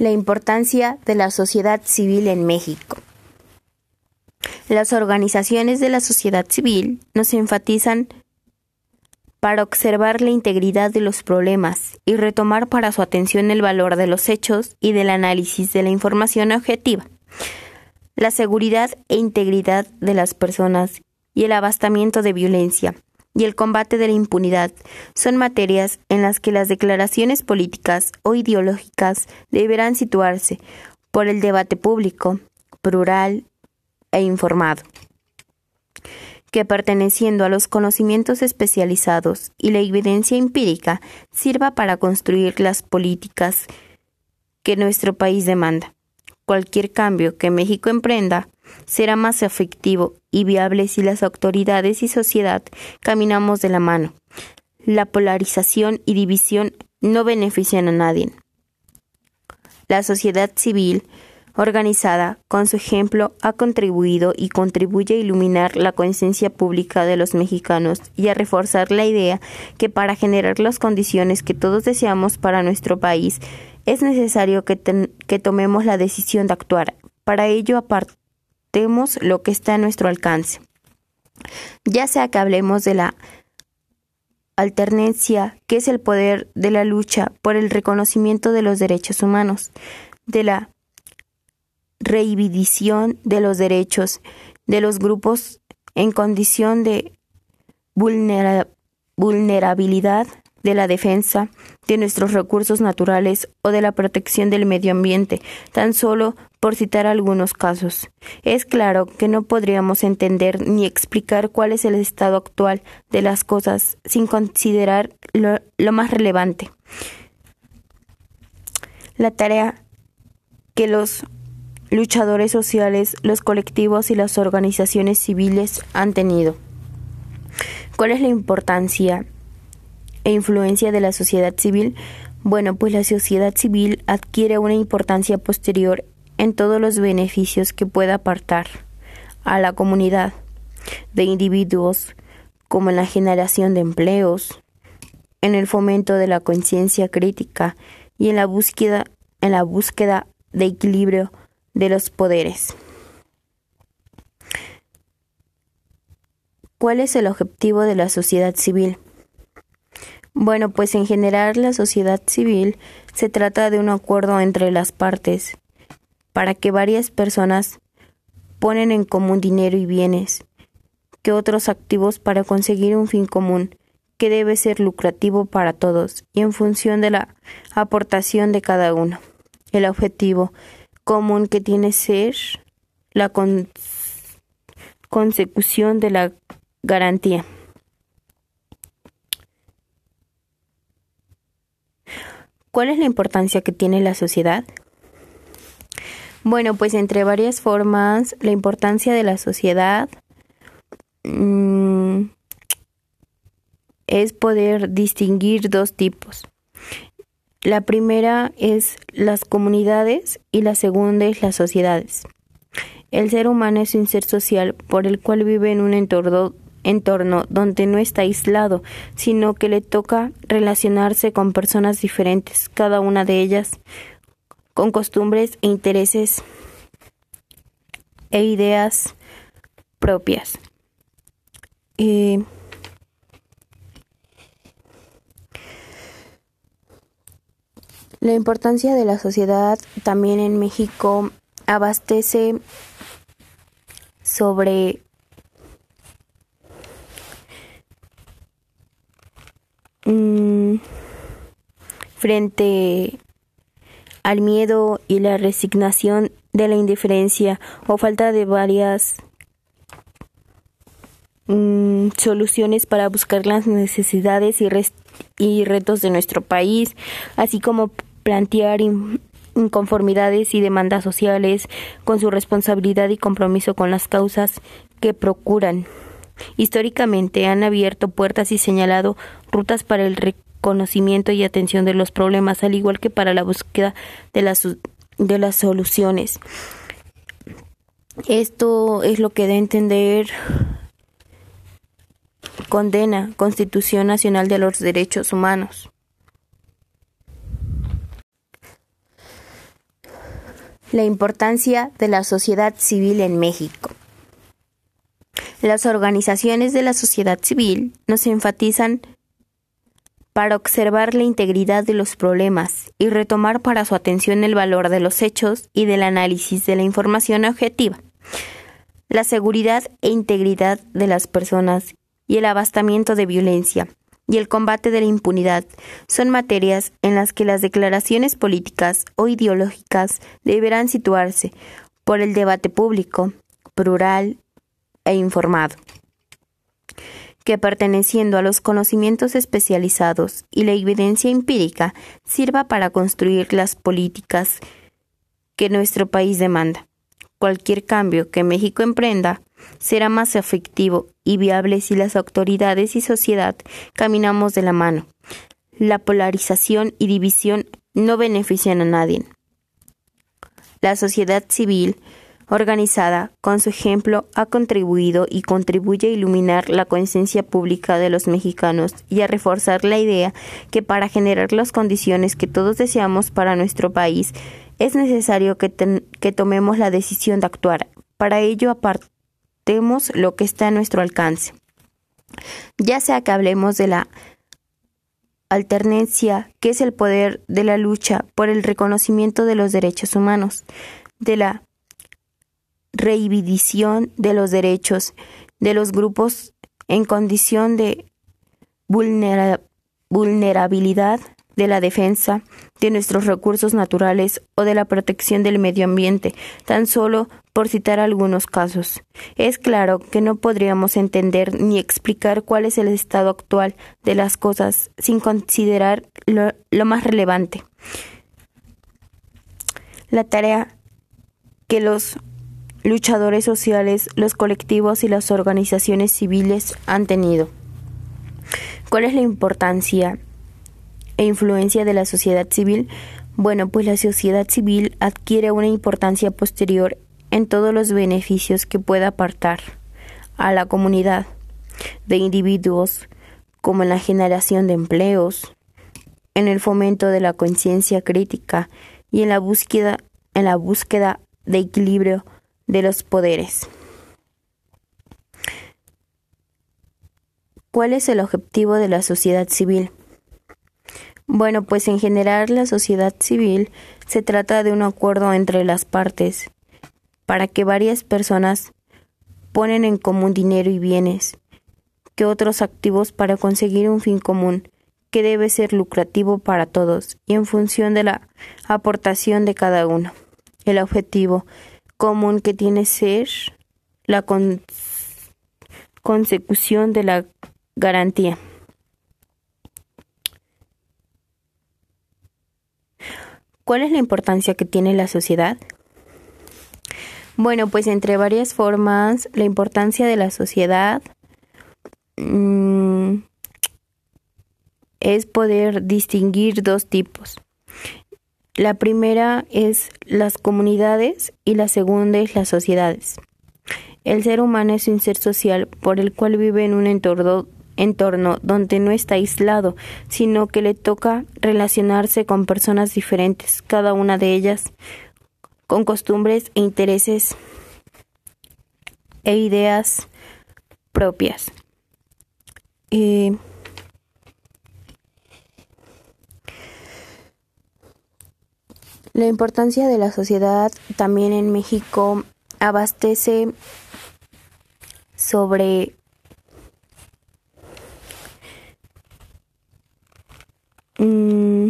La importancia de la sociedad civil en México. Las organizaciones de la sociedad civil nos enfatizan para observar la integridad de los problemas y retomar para su atención el valor de los hechos y del análisis de la información objetiva, la seguridad e integridad de las personas y el abastamiento de violencia y el combate de la impunidad son materias en las que las declaraciones políticas o ideológicas deberán situarse por el debate público, plural e informado, que perteneciendo a los conocimientos especializados y la evidencia empírica sirva para construir las políticas que nuestro país demanda. Cualquier cambio que México emprenda será más efectivo y viable si las autoridades y sociedad caminamos de la mano. La polarización y división no benefician a nadie. La sociedad civil organizada, con su ejemplo, ha contribuido y contribuye a iluminar la conciencia pública de los mexicanos y a reforzar la idea que para generar las condiciones que todos deseamos para nuestro país, es necesario que, que tomemos la decisión de actuar. Para ello, lo que está a nuestro alcance. Ya sea que hablemos de la alternancia, que es el poder de la lucha por el reconocimiento de los derechos humanos, de la reivindicación de los derechos de los grupos en condición de vulnerabilidad, de la defensa de nuestros recursos naturales o de la protección del medio ambiente, tan solo por citar algunos casos. Es claro que no podríamos entender ni explicar cuál es el estado actual de las cosas sin considerar lo, más relevante. La tarea que los luchadores sociales, los colectivos y las organizaciones civiles han tenido. ¿Cuál es la importancia e influencia de la sociedad civil? Bueno, pues la sociedad civil adquiere una importancia posterior en todos los beneficios que pueda apartar a la comunidad de individuos, como en la generación de empleos, en el fomento de la conciencia crítica y en la búsqueda en la búsqueda de equilibrio de los poderes. ¿Cuál es el objetivo de la sociedad civil? Bueno, pues en general la sociedad civil se trata de un acuerdo entre las partes para que varias personas ponen en común dinero y bienes que otros activos para conseguir un fin común que debe ser lucrativo para todos y en función de la aportación de cada uno. El objetivo común que tiene ser la consecución de la garantía. ¿Cuál es la importancia que tiene la sociedad? Bueno, pues entre varias formas, la importancia de la sociedad mm, es poder distinguir dos tipos. La primera es las comunidades y la segunda es las sociedades. El ser humano es un ser social por el cual vive en un entorno, entorno donde no está aislado, sino que le toca relacionarse con personas diferentes, cada una de ellas con costumbres e intereses e ideas propias. Eh, la importancia de la sociedad también en México abastece sobre mm, frente al miedo y la resignación de la indiferencia o falta de varias mm, soluciones para buscar las necesidades y, retos de nuestro país, así como plantear inconformidades y demandas sociales con su responsabilidad y compromiso con las causas que procuran. Históricamente han abierto puertas y señalado rutas para el conocimiento y atención de los problemas, al igual que para la búsqueda de las, de las soluciones. Esto es lo que a entender condena Constitución Nacional de los Derechos Humanos. La importancia de la sociedad civil en México. Las organizaciones de la sociedad civil nos enfatizan para observar la integridad de los problemas y retomar para su atención el valor de los hechos y del análisis de la información objetiva, la seguridad e integridad de las personas y el abastamiento de violencia y el combate de la impunidad son materias en las que las declaraciones políticas o ideológicas deberán situarse por el debate público, plural e informado que perteneciendo a los conocimientos especializados y la evidencia empírica sirva para construir las políticas que nuestro país demanda. Cualquier cambio que México emprenda será más efectivo y viable si las autoridades y sociedad caminamos de la mano. La polarización y división no benefician a nadie. La sociedad civil organizada, con su ejemplo, ha contribuido y contribuye a iluminar la conciencia pública de los mexicanos y a reforzar la idea que para generar las condiciones que todos deseamos para nuestro país, es necesario que, que tomemos la decisión de actuar. Para ello, apartemos lo que está a nuestro alcance. Ya sea que hablemos de la alternancia, que es el poder de la lucha por el reconocimiento de los derechos humanos, de la reivindicación de los derechos de los grupos en condición de vulnerabilidad, de la defensa de nuestros recursos naturales o de la protección del medio ambiente, tan solo por citar algunos casos. Es claro que no podríamos entender ni explicar cuál es el estado actual de las cosas sin considerar lo, lo más relevante. La tarea que los luchadores sociales, los colectivos y las organizaciones civiles han tenido. ¿Cuál es la importancia e influencia de la sociedad civil? Bueno, pues la sociedad civil adquiere una importancia posterior en todos los beneficios que pueda apartar a la comunidad de individuos, como en la generación de empleos, en el fomento de la conciencia crítica y en la búsqueda en la búsqueda de equilibrio de los poderes. ¿Cuál es el objetivo de la sociedad civil? Bueno, pues en general la sociedad civil se trata de un acuerdo entre las partes para que varias personas ponen en común dinero y bienes que otros activos para conseguir un fin común que debe ser lucrativo para todos y en función de la aportación de cada uno. El objetivo común que tiene ser la consecución de la garantía. ¿Cuál es la importancia que tiene la sociedad? Bueno, pues entre varias formas, la importancia de la sociedad mm, es poder distinguir dos tipos. La primera es las comunidades y la segunda es las sociedades. El ser humano es un ser social por el cual vive en un entorno, donde no está aislado, sino que le toca relacionarse con personas diferentes, cada una de ellas con costumbres e intereses e ideas propias. Eh, La importancia de la sociedad también en México abastece sobre mm,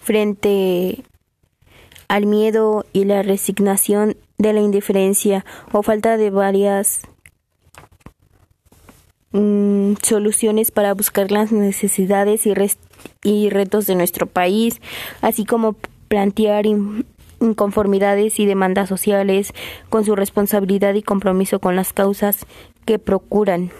frente al miedo y la resignación de la indiferencia o falta de varias mm, soluciones para buscar las necesidades y, y retos de nuestro país, así como plantear inconformidades y demandas sociales con su responsabilidad y compromiso con las causas que procuran.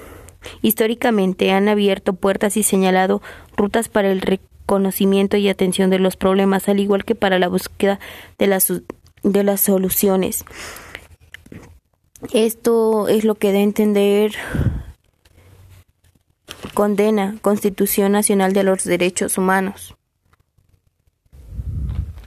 Históricamente han abierto puertas y señalado rutas para el reconocimiento y atención de los problemas, al igual que para la búsqueda de las, de las soluciones. Esto es lo que a entender condena Constitución Nacional de los Derechos Humanos.